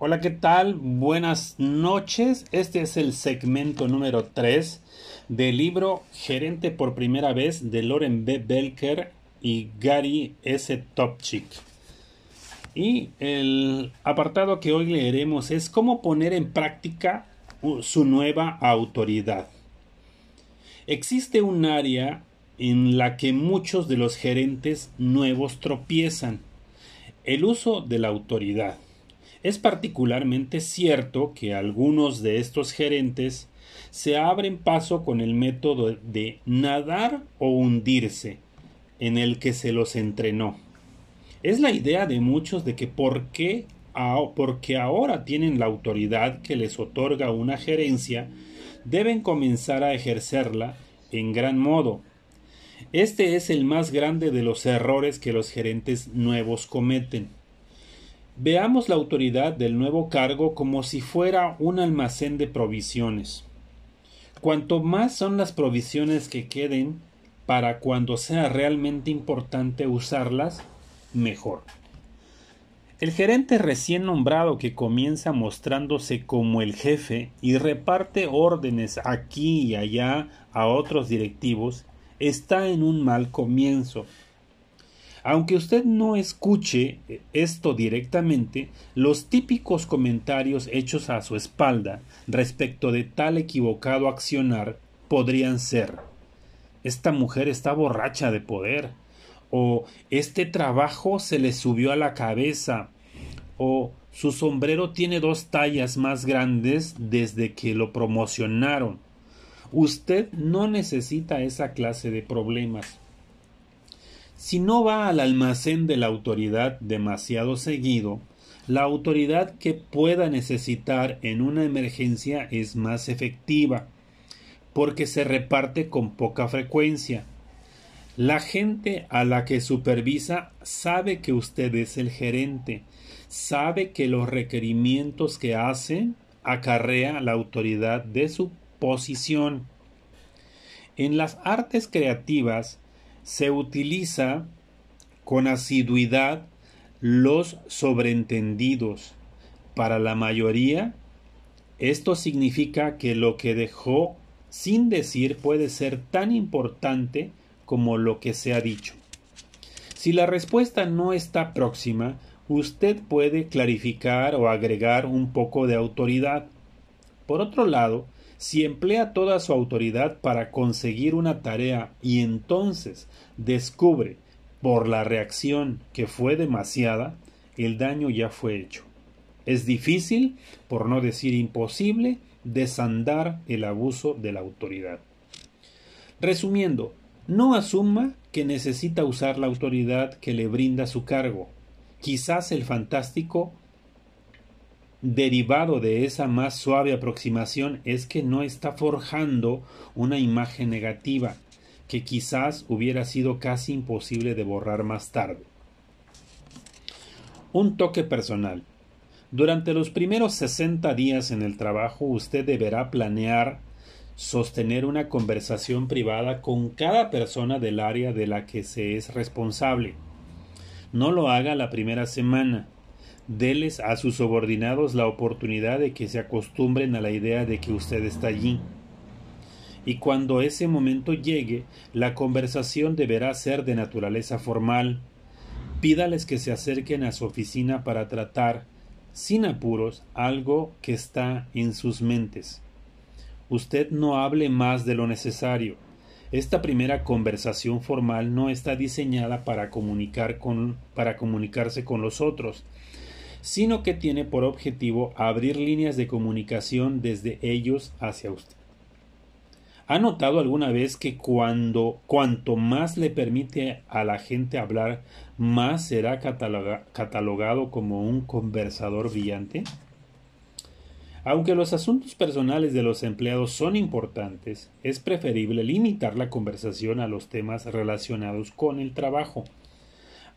Hola, ¿qué tal? Buenas noches. Este es el segmento número 3 del libro Gerente por primera vez de Loren B. Belker y Gary S. Topchik. Y el apartado que hoy leeremos es cómo poner en práctica su nueva autoridad. Existe un área en la que muchos de los gerentes nuevos tropiezan, el uso de la autoridad. Es particularmente cierto que algunos de estos gerentes se abren paso con el método de nadar o hundirse, en el que se los entrenó. Es la idea de muchos de que por qué, porque ahora tienen la autoridad que les otorga una gerencia, deben comenzar a ejercerla en gran modo. Este es el más grande de los errores que los gerentes nuevos cometen. Veamos la autoridad del nuevo cargo como si fuera un almacén de provisiones. Cuanto más son las provisiones que queden para cuando sea realmente importante usarlas, mejor. El gerente recién nombrado que comienza mostrándose como el jefe y reparte órdenes aquí y allá a otros directivos está en un mal comienzo. Aunque usted no escuche esto directamente, los típicos comentarios hechos a su espalda respecto de tal equivocado accionar podrían ser esta mujer está borracha de poder, o este trabajo se le subió a la cabeza, o su sombrero tiene dos tallas más grandes desde que lo promocionaron. Usted no necesita esa clase de problemas. Si no va al almacén de la autoridad demasiado seguido, la autoridad que pueda necesitar en una emergencia es más efectiva, porque se reparte con poca frecuencia. La gente a la que supervisa sabe que usted es el gerente, sabe que los requerimientos que hace acarrea la autoridad de su posición. En las artes creativas, se utiliza con asiduidad los sobreentendidos. Para la mayoría, esto significa que lo que dejó sin decir puede ser tan importante como lo que se ha dicho. Si la respuesta no está próxima, usted puede clarificar o agregar un poco de autoridad. Por otro lado, si emplea toda su autoridad para conseguir una tarea y entonces descubre por la reacción que fue demasiada, el daño ya fue hecho. Es difícil, por no decir imposible, desandar el abuso de la autoridad. Resumiendo, no asuma que necesita usar la autoridad que le brinda su cargo. Quizás el fantástico derivado de esa más suave aproximación es que no está forjando una imagen negativa que quizás hubiera sido casi imposible de borrar más tarde. Un toque personal. Durante los primeros 60 días en el trabajo usted deberá planear sostener una conversación privada con cada persona del área de la que se es responsable. No lo haga la primera semana Deles a sus subordinados la oportunidad de que se acostumbren a la idea de que usted está allí. Y cuando ese momento llegue, la conversación deberá ser de naturaleza formal. Pídales que se acerquen a su oficina para tratar, sin apuros, algo que está en sus mentes. Usted no hable más de lo necesario. Esta primera conversación formal no está diseñada para comunicar con, para comunicarse con los otros, sino que tiene por objetivo abrir líneas de comunicación desde ellos hacia usted. ¿Ha notado alguna vez que cuando cuanto más le permite a la gente hablar, más será catalogado como un conversador brillante? Aunque los asuntos personales de los empleados son importantes, es preferible limitar la conversación a los temas relacionados con el trabajo,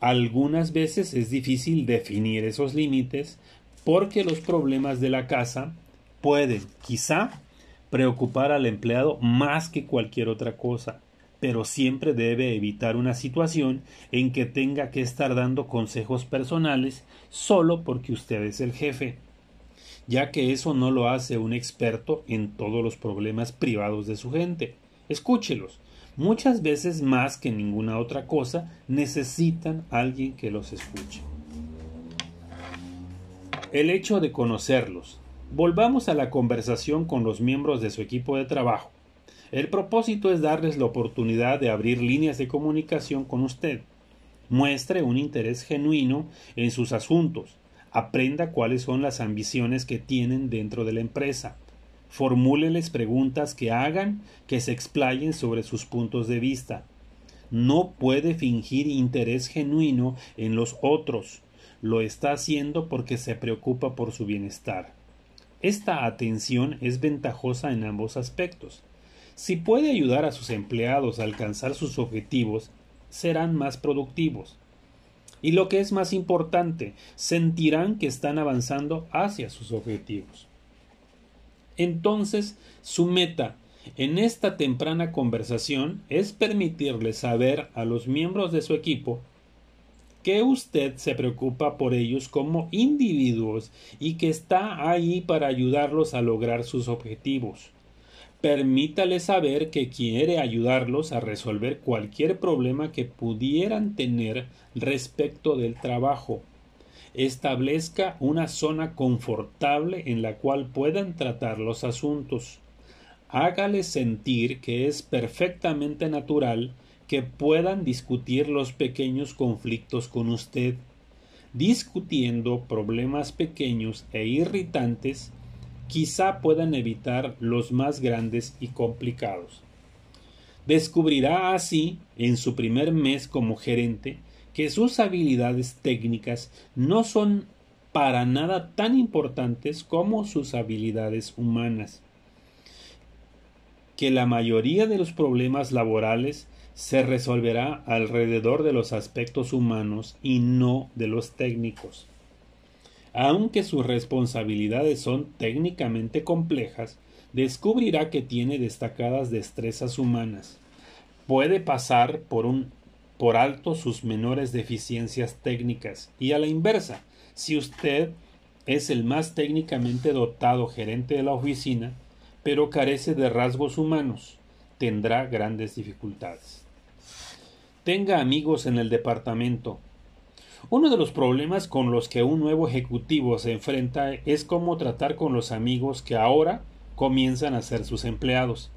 algunas veces es difícil definir esos límites porque los problemas de la casa pueden, quizá, preocupar al empleado más que cualquier otra cosa, pero siempre debe evitar una situación en que tenga que estar dando consejos personales solo porque usted es el jefe. ya que eso no lo hace un experto en todos los problemas privados de su gente. Escúchelos. Muchas veces más que ninguna otra cosa necesitan alguien que los escuche. El hecho de conocerlos. Volvamos a la conversación con los miembros de su equipo de trabajo. El propósito es darles la oportunidad de abrir líneas de comunicación con usted. Muestre un interés genuino en sus asuntos. Aprenda cuáles son las ambiciones que tienen dentro de la empresa. Formúleles preguntas que hagan que se explayen sobre sus puntos de vista. No puede fingir interés genuino en los otros. Lo está haciendo porque se preocupa por su bienestar. Esta atención es ventajosa en ambos aspectos. Si puede ayudar a sus empleados a alcanzar sus objetivos, serán más productivos. Y lo que es más importante, sentirán que están avanzando hacia sus objetivos. Entonces, su meta en esta temprana conversación es permitirle saber a los miembros de su equipo que usted se preocupa por ellos como individuos y que está ahí para ayudarlos a lograr sus objetivos. Permítale saber que quiere ayudarlos a resolver cualquier problema que pudieran tener respecto del trabajo. Establezca una zona confortable en la cual puedan tratar los asuntos. Hágale sentir que es perfectamente natural que puedan discutir los pequeños conflictos con usted. Discutiendo problemas pequeños e irritantes, quizá puedan evitar los más grandes y complicados. Descubrirá así, en su primer mes como gerente, que sus habilidades técnicas no son para nada tan importantes como sus habilidades humanas, que la mayoría de los problemas laborales se resolverá alrededor de los aspectos humanos y no de los técnicos. Aunque sus responsabilidades son técnicamente complejas, descubrirá que tiene destacadas destrezas humanas. Puede pasar por un por alto sus menores deficiencias técnicas y a la inversa, si usted es el más técnicamente dotado gerente de la oficina, pero carece de rasgos humanos, tendrá grandes dificultades. Tenga amigos en el departamento, uno de los problemas con los que un nuevo ejecutivo se enfrenta es cómo tratar con los amigos que ahora comienzan a ser sus empleados.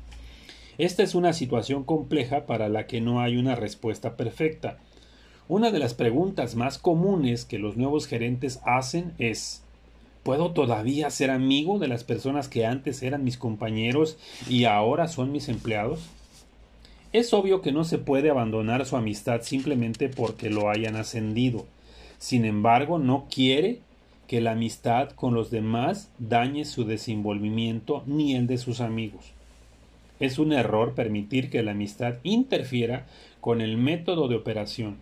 Esta es una situación compleja para la que no hay una respuesta perfecta. Una de las preguntas más comunes que los nuevos gerentes hacen es ¿Puedo todavía ser amigo de las personas que antes eran mis compañeros y ahora son mis empleados? Es obvio que no se puede abandonar su amistad simplemente porque lo hayan ascendido. Sin embargo, no quiere que la amistad con los demás dañe su desenvolvimiento ni el de sus amigos. Es un error permitir que la amistad interfiera con el método de operación.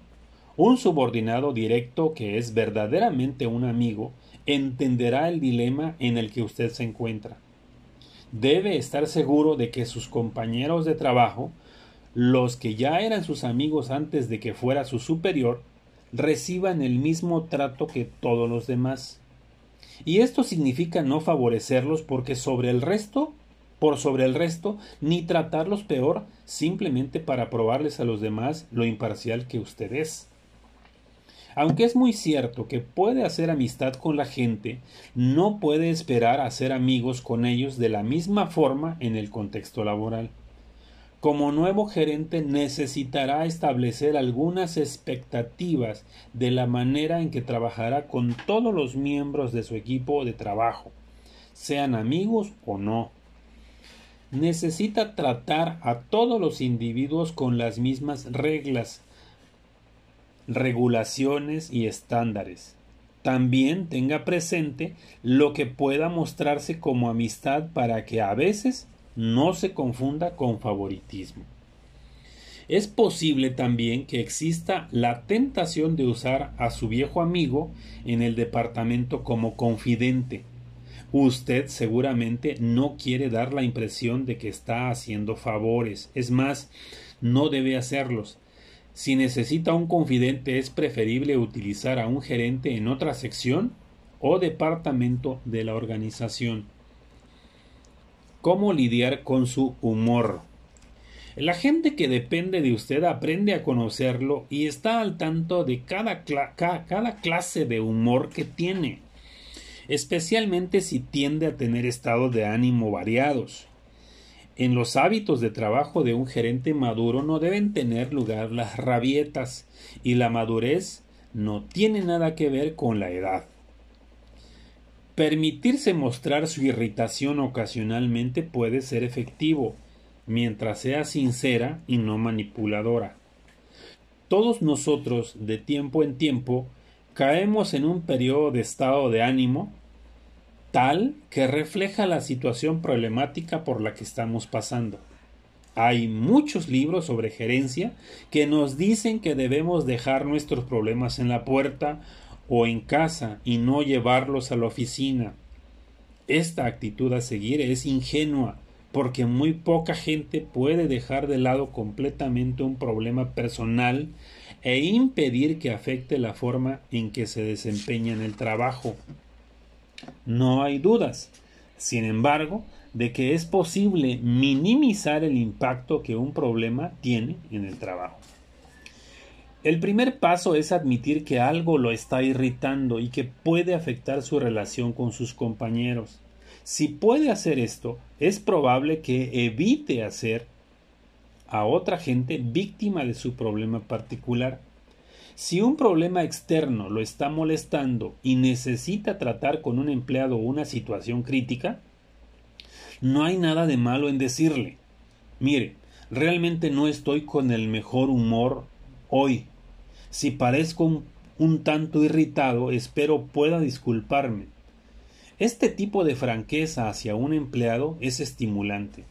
Un subordinado directo que es verdaderamente un amigo entenderá el dilema en el que usted se encuentra. Debe estar seguro de que sus compañeros de trabajo, los que ya eran sus amigos antes de que fuera su superior, reciban el mismo trato que todos los demás. Y esto significa no favorecerlos porque sobre el resto, por sobre el resto, ni tratarlos peor simplemente para probarles a los demás lo imparcial que usted es. Aunque es muy cierto que puede hacer amistad con la gente, no puede esperar a ser amigos con ellos de la misma forma en el contexto laboral. Como nuevo gerente necesitará establecer algunas expectativas de la manera en que trabajará con todos los miembros de su equipo de trabajo, sean amigos o no. Necesita tratar a todos los individuos con las mismas reglas, regulaciones y estándares. También tenga presente lo que pueda mostrarse como amistad para que a veces no se confunda con favoritismo. Es posible también que exista la tentación de usar a su viejo amigo en el departamento como confidente. Usted seguramente no quiere dar la impresión de que está haciendo favores. Es más, no debe hacerlos. Si necesita un confidente es preferible utilizar a un gerente en otra sección o departamento de la organización. ¿Cómo lidiar con su humor? La gente que depende de usted aprende a conocerlo y está al tanto de cada, cada clase de humor que tiene, especialmente si tiende a tener estados de ánimo variados. En los hábitos de trabajo de un gerente maduro no deben tener lugar las rabietas y la madurez no tiene nada que ver con la edad. Permitirse mostrar su irritación ocasionalmente puede ser efectivo, mientras sea sincera y no manipuladora. Todos nosotros, de tiempo en tiempo, caemos en un periodo de estado de ánimo tal que refleja la situación problemática por la que estamos pasando. Hay muchos libros sobre gerencia que nos dicen que debemos dejar nuestros problemas en la puerta o en casa y no llevarlos a la oficina. Esta actitud a seguir es ingenua porque muy poca gente puede dejar de lado completamente un problema personal e impedir que afecte la forma en que se desempeña en el trabajo. No hay dudas, sin embargo, de que es posible minimizar el impacto que un problema tiene en el trabajo. El primer paso es admitir que algo lo está irritando y que puede afectar su relación con sus compañeros. Si puede hacer esto, es probable que evite hacer a otra gente víctima de su problema particular si un problema externo lo está molestando y necesita tratar con un empleado una situación crítica, no hay nada de malo en decirle, mire, realmente no estoy con el mejor humor hoy. Si parezco un, tanto irritado, espero pueda disculparme. Este tipo de franqueza hacia un empleado es estimulante.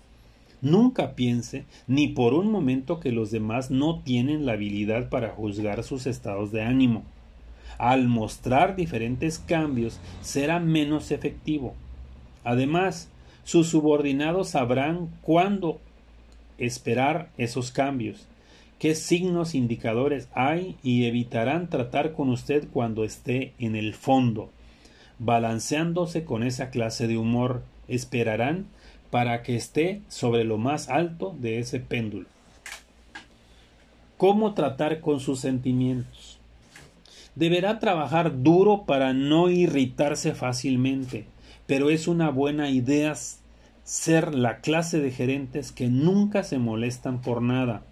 Nunca piense ni por un momento que los demás no tienen la habilidad para juzgar sus estados de ánimo. Al mostrar diferentes cambios será menos efectivo. Además, sus subordinados sabrán cuándo esperar esos cambios, qué signos indicadores hay y evitarán tratar con usted cuando esté en el fondo. Balanceándose con esa clase de humor, esperarán para que esté sobre lo más alto de ese péndulo. ¿Cómo tratar con sus sentimientos? Deberá trabajar duro para no irritarse fácilmente, pero es una buena idea ser la clase de gerentes que nunca se molestan por nada.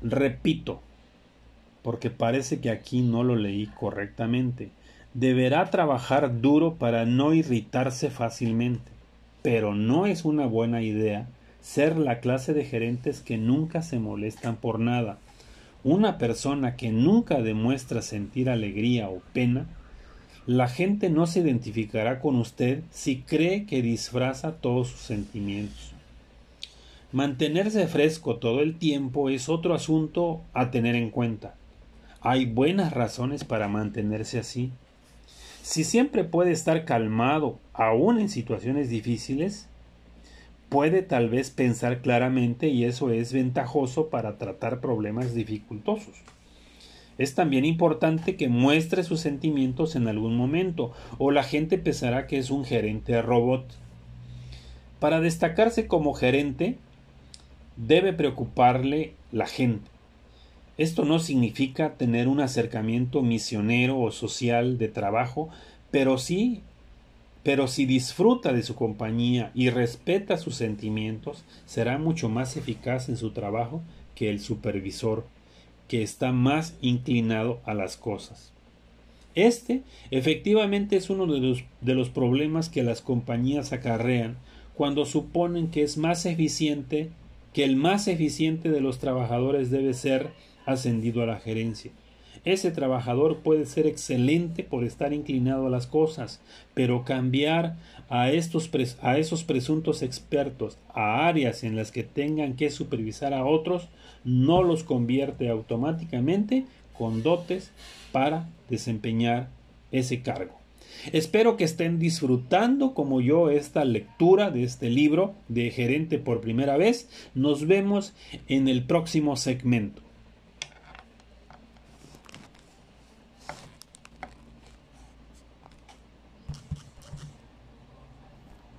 Repito, porque parece que aquí no lo leí correctamente deberá trabajar duro para no irritarse fácilmente, pero no es una buena idea ser la clase de gerentes que nunca se molestan por nada. Una persona que nunca demuestra sentir alegría o pena, la gente no se identificará con usted si cree que disfraza todos sus sentimientos. Mantenerse fresco todo el tiempo es otro asunto a tener en cuenta. Hay buenas razones para mantenerse así. Si siempre puede estar calmado, aún en situaciones difíciles, puede tal vez pensar claramente y eso es ventajoso para tratar problemas dificultosos. Es también importante que muestre sus sentimientos en algún momento o la gente pensará que es un gerente robot. Para destacarse como gerente, debe preocuparle la gente. Esto no significa tener un acercamiento misionero o social de trabajo, pero sí, pero si disfruta de su compañía y respeta sus sentimientos, será mucho más eficaz en su trabajo que el supervisor, que está más inclinado a las cosas. Este efectivamente es uno de los, de los problemas que las compañías acarrean cuando suponen que es más eficiente, que el más eficiente de los trabajadores debe ser ascendido a la gerencia. Ese trabajador puede ser excelente por estar inclinado a las cosas, pero cambiar a, estos a esos presuntos expertos a áreas en las que tengan que supervisar a otros no los convierte automáticamente con dotes para desempeñar ese cargo. Espero que estén disfrutando como yo esta lectura de este libro de gerente por primera vez. Nos vemos en el próximo segmento.